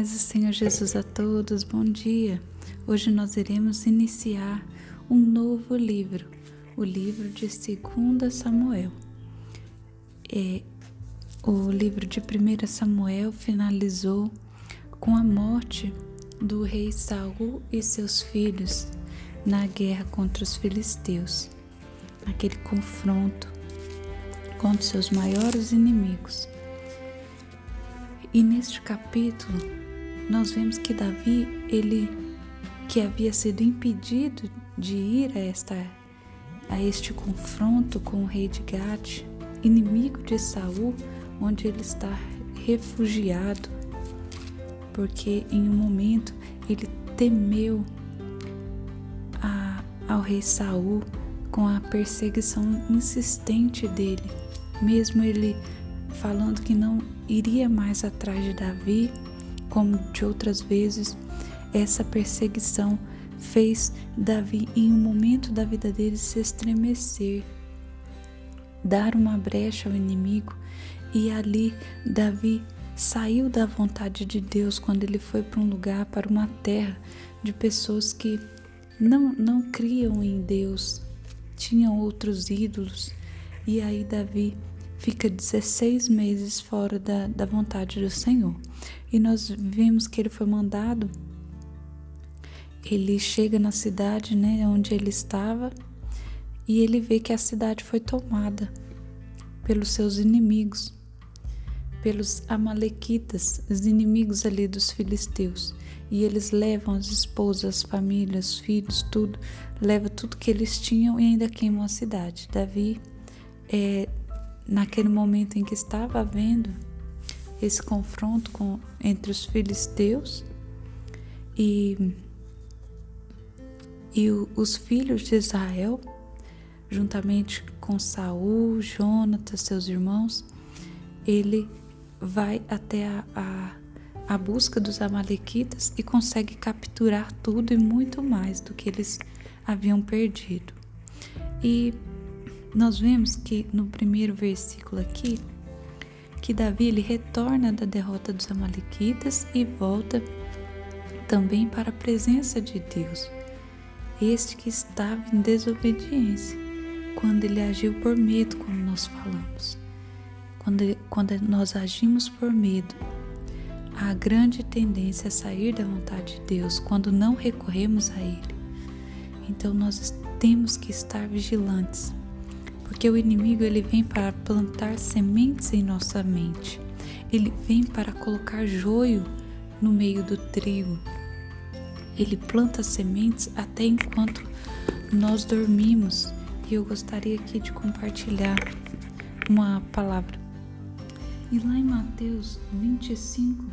paz do Senhor Jesus a todos, bom dia. Hoje nós iremos iniciar um novo livro, o livro de 2 Samuel. É, o livro de 1 Samuel finalizou com a morte do rei Saul e seus filhos na guerra contra os filisteus, naquele confronto contra seus maiores inimigos. E neste capítulo nós vemos que Davi, ele que havia sido impedido de ir a esta a este confronto com o rei de Gade, inimigo de Saul, onde ele está refugiado, porque em um momento ele temeu a, ao rei Saul com a perseguição insistente dele, mesmo ele falando que não iria mais atrás de Davi, como de outras vezes, essa perseguição fez Davi, em um momento da vida dele, se estremecer, dar uma brecha ao inimigo, e ali Davi saiu da vontade de Deus quando ele foi para um lugar, para uma terra de pessoas que não, não criam em Deus, tinham outros ídolos, e aí Davi fica 16 meses fora da, da vontade do Senhor. E nós vimos que ele foi mandado, ele chega na cidade né, onde ele estava e ele vê que a cidade foi tomada pelos seus inimigos, pelos amalequitas, os inimigos ali dos filisteus. E eles levam as esposas, as famílias, os filhos, tudo, leva tudo que eles tinham e ainda queimam a cidade. Davi é, naquele momento em que estava havendo esse confronto com, entre os filisteus e, e o, os filhos de Israel, juntamente com Saul, Jonatas, seus irmãos, ele vai até a, a, a busca dos amalequitas e consegue capturar tudo e muito mais do que eles haviam perdido. E nós vemos que no primeiro versículo aqui, que Davi ele retorna da derrota dos amalequitas e volta também para a presença de Deus. Este que estava em desobediência, quando ele agiu por medo, como nós falamos. Quando, quando nós agimos por medo, há grande tendência a sair da vontade de Deus quando não recorremos a Ele. Então nós temos que estar vigilantes porque o inimigo ele vem para plantar sementes em nossa mente. Ele vem para colocar joio no meio do trigo. Ele planta sementes até enquanto nós dormimos. E eu gostaria aqui de compartilhar uma palavra. E lá em Mateus 25,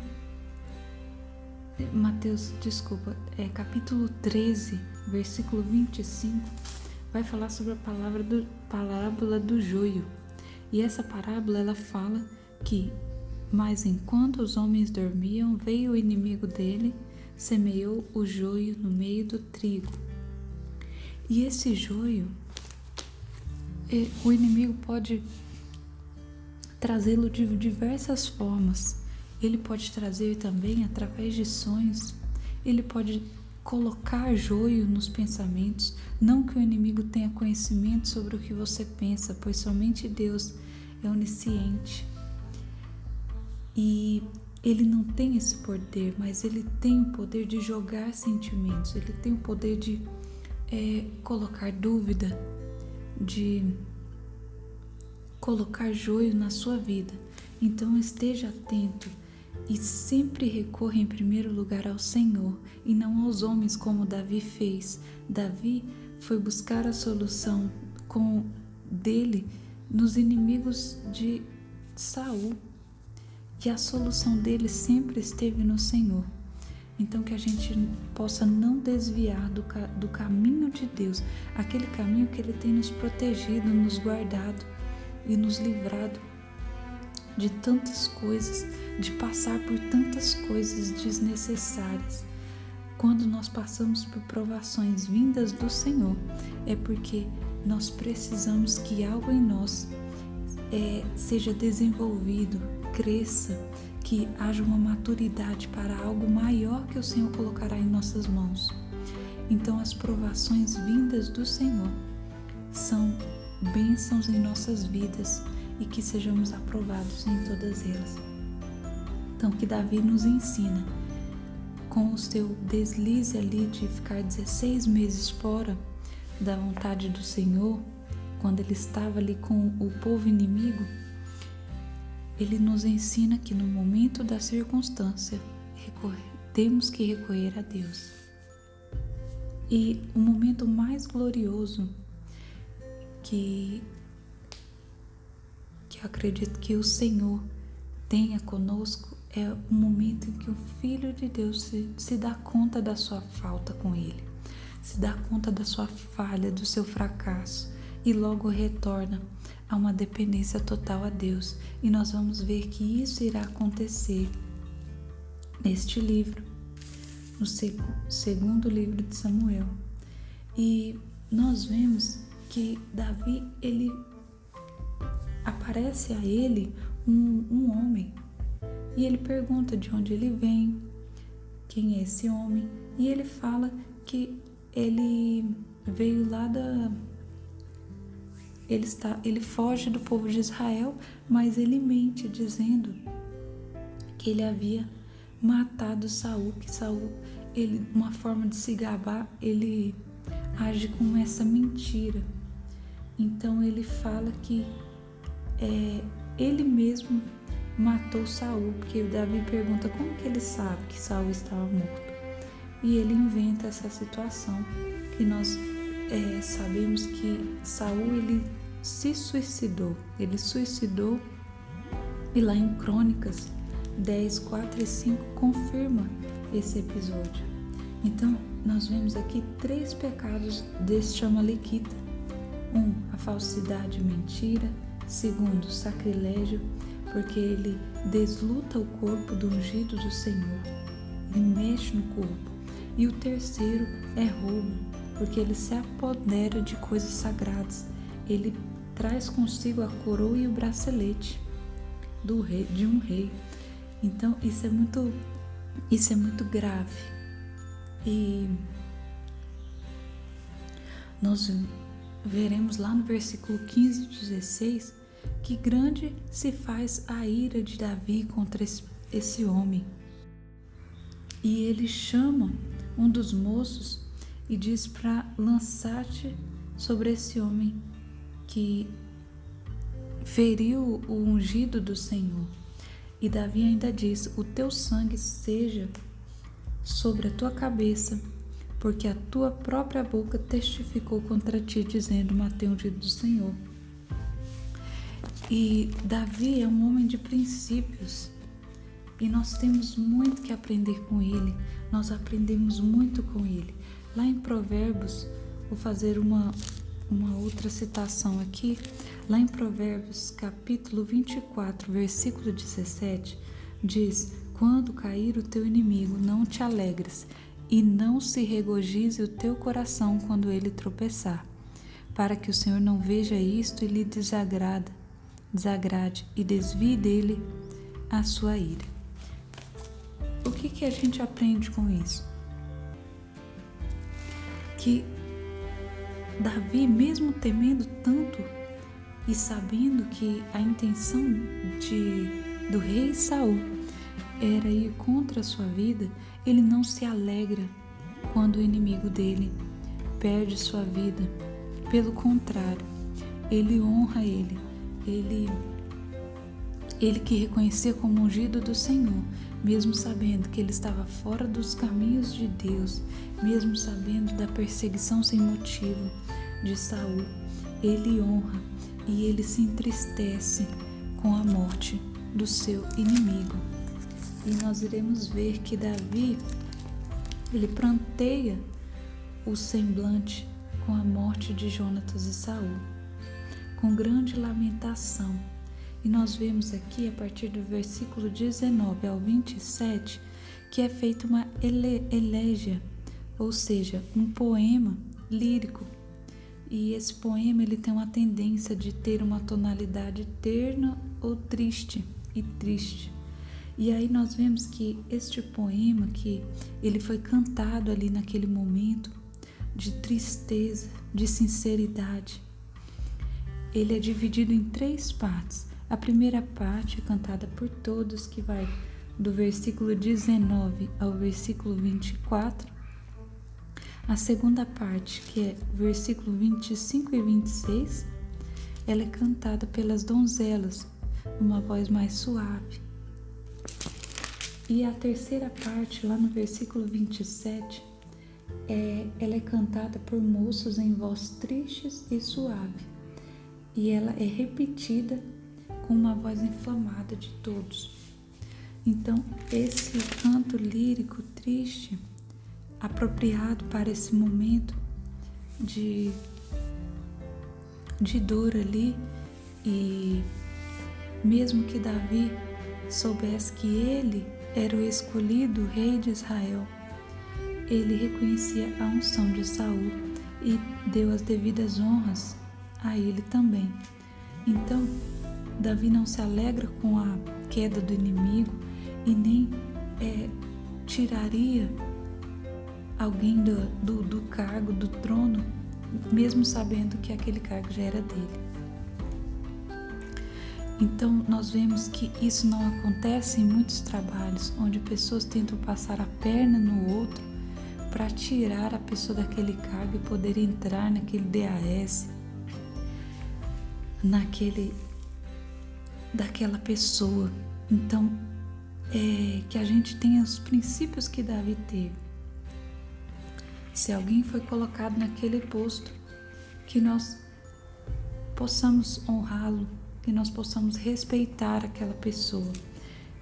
Mateus, desculpa, é capítulo 13, versículo 25 vai falar sobre a palavra do, parábola do joio. E essa parábola ela fala que, mas enquanto os homens dormiam, veio o inimigo dele, semeou o joio no meio do trigo. E esse joio, é, o inimigo pode trazê-lo de diversas formas. Ele pode trazer também através de sonhos. Ele pode colocar joio nos pensamentos, não que o inimigo tenha conhecimento sobre o que você pensa, pois somente Deus é onisciente. E ele não tem esse poder, mas ele tem o poder de jogar sentimentos, ele tem o poder de é, colocar dúvida, de colocar joio na sua vida. Então esteja atento e sempre recorra em primeiro lugar ao Senhor e não aos homens como Davi fez. Davi foi buscar a solução com dele nos inimigos de Saul. E a solução dele sempre esteve no Senhor. Então que a gente possa não desviar do, do caminho de Deus, aquele caminho que Ele tem nos protegido, nos guardado e nos livrado de tantas coisas, de passar por tantas coisas desnecessárias. Quando nós passamos por provações vindas do Senhor, é porque nós precisamos que algo em nós é, seja desenvolvido, cresça, que haja uma maturidade para algo maior que o Senhor colocará em nossas mãos. Então, as provações vindas do Senhor são bênçãos em nossas vidas e que sejamos aprovados em todas elas. Então, que Davi nos ensina com o seu deslize ali de ficar 16 meses fora da vontade do Senhor, quando ele estava ali com o povo inimigo, ele nos ensina que no momento da circunstância temos que recorrer a Deus. E o momento mais glorioso que, que eu acredito que o Senhor tenha conosco é o momento em que o Filho de Deus se, se dá conta da sua falta com Ele, se dá conta da sua falha, do seu fracasso e logo retorna a uma dependência total a Deus. E nós vamos ver que isso irá acontecer neste livro, no segundo livro de Samuel. E nós vemos que Davi, ele aparece a ele um, um homem e ele pergunta de onde ele vem, quem é esse homem, e ele fala que ele veio lá da ele está ele foge do povo de Israel, mas ele mente dizendo que ele havia matado Saul, que Saul ele uma forma de se gabar, ele age com essa mentira. Então ele fala que é, ele mesmo matou Saul, porque Davi pergunta como que ele sabe que Saul estava morto. E ele inventa essa situação que nós é, sabemos que Saul ele se suicidou, ele suicidou e lá em Crônicas 10, 4 e 5 confirma esse episódio. Então nós vemos aqui três pecados deste Amalequita um, a falsidade e mentira. Segundo, sacrilégio, porque ele desluta o corpo do ungido do Senhor. Ele mexe no corpo. E o terceiro é roubo, porque ele se apodera de coisas sagradas. Ele traz consigo a coroa e o bracelete do rei, de um rei. Então isso é muito, isso é muito grave. E nós veremos lá no versículo 15 e 16 que grande se faz a ira de Davi contra esse homem. E ele chama um dos moços e diz para lançar-te sobre esse homem que feriu o ungido do Senhor. E Davi ainda diz: O teu sangue seja sobre a tua cabeça porque a tua própria boca testificou contra ti, dizendo: Matei o ungido do Senhor. E Davi é um homem de princípios e nós temos muito que aprender com ele, nós aprendemos muito com ele. Lá em Provérbios, vou fazer uma, uma outra citação aqui. Lá em Provérbios, capítulo 24, versículo 17, diz: Quando cair o teu inimigo, não te alegres, e não se regozije o teu coração quando ele tropeçar, para que o Senhor não veja isto e lhe desagrada, desagrade e desvie dele a sua ira. O que, que a gente aprende com isso? Que Davi, mesmo temendo tanto e sabendo que a intenção de, do rei Saul era ir contra a sua vida, ele não se alegra quando o inimigo dele perde sua vida. Pelo contrário, ele honra ele. Ele ele que reconhecia como ungido do Senhor, mesmo sabendo que ele estava fora dos caminhos de Deus, mesmo sabendo da perseguição sem motivo de Saul, ele honra e ele se entristece com a morte do seu inimigo. E nós iremos ver que Davi ele pranteia o semblante com a morte de Jonatas e Saul, com grande lamentação. E nós vemos aqui a partir do versículo 19 ao 27 que é feita uma ele elégia, ou seja, um poema lírico. E esse poema ele tem uma tendência de ter uma tonalidade terna ou triste e triste. E aí nós vemos que este poema que ele foi cantado ali naquele momento de tristeza, de sinceridade, ele é dividido em três partes. A primeira parte é cantada por todos, que vai do versículo 19 ao versículo 24. A segunda parte, que é versículo 25 e 26, ela é cantada pelas donzelas, numa voz mais suave. E a terceira parte, lá no versículo 27, é, ela é cantada por moços em voz tristes e suave. E ela é repetida com uma voz inflamada de todos. Então, esse canto lírico triste, apropriado para esse momento de, de dor ali, e mesmo que Davi soubesse que ele era o escolhido rei de Israel, ele reconhecia a unção de Saul e deu as devidas honras a ele também. Então, Davi não se alegra com a queda do inimigo e nem é, tiraria alguém do, do, do cargo, do trono, mesmo sabendo que aquele cargo já era dele. Então, nós vemos que isso não acontece em muitos trabalhos, onde pessoas tentam passar a perna no outro para tirar a pessoa daquele cargo e poder entrar naquele DAS, naquele daquela pessoa. Então, é que a gente tenha os princípios que Davi teve. Se alguém foi colocado naquele posto, que nós possamos honrá-lo que nós possamos respeitar aquela pessoa.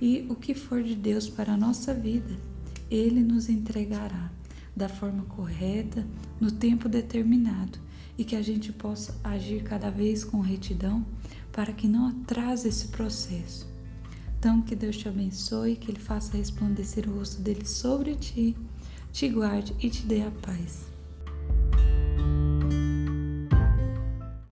E o que for de Deus para a nossa vida, Ele nos entregará da forma correta, no tempo determinado, e que a gente possa agir cada vez com retidão para que não atrase esse processo. Então, que Deus te abençoe, que Ele faça resplandecer o rosto dele sobre ti, te guarde e te dê a paz.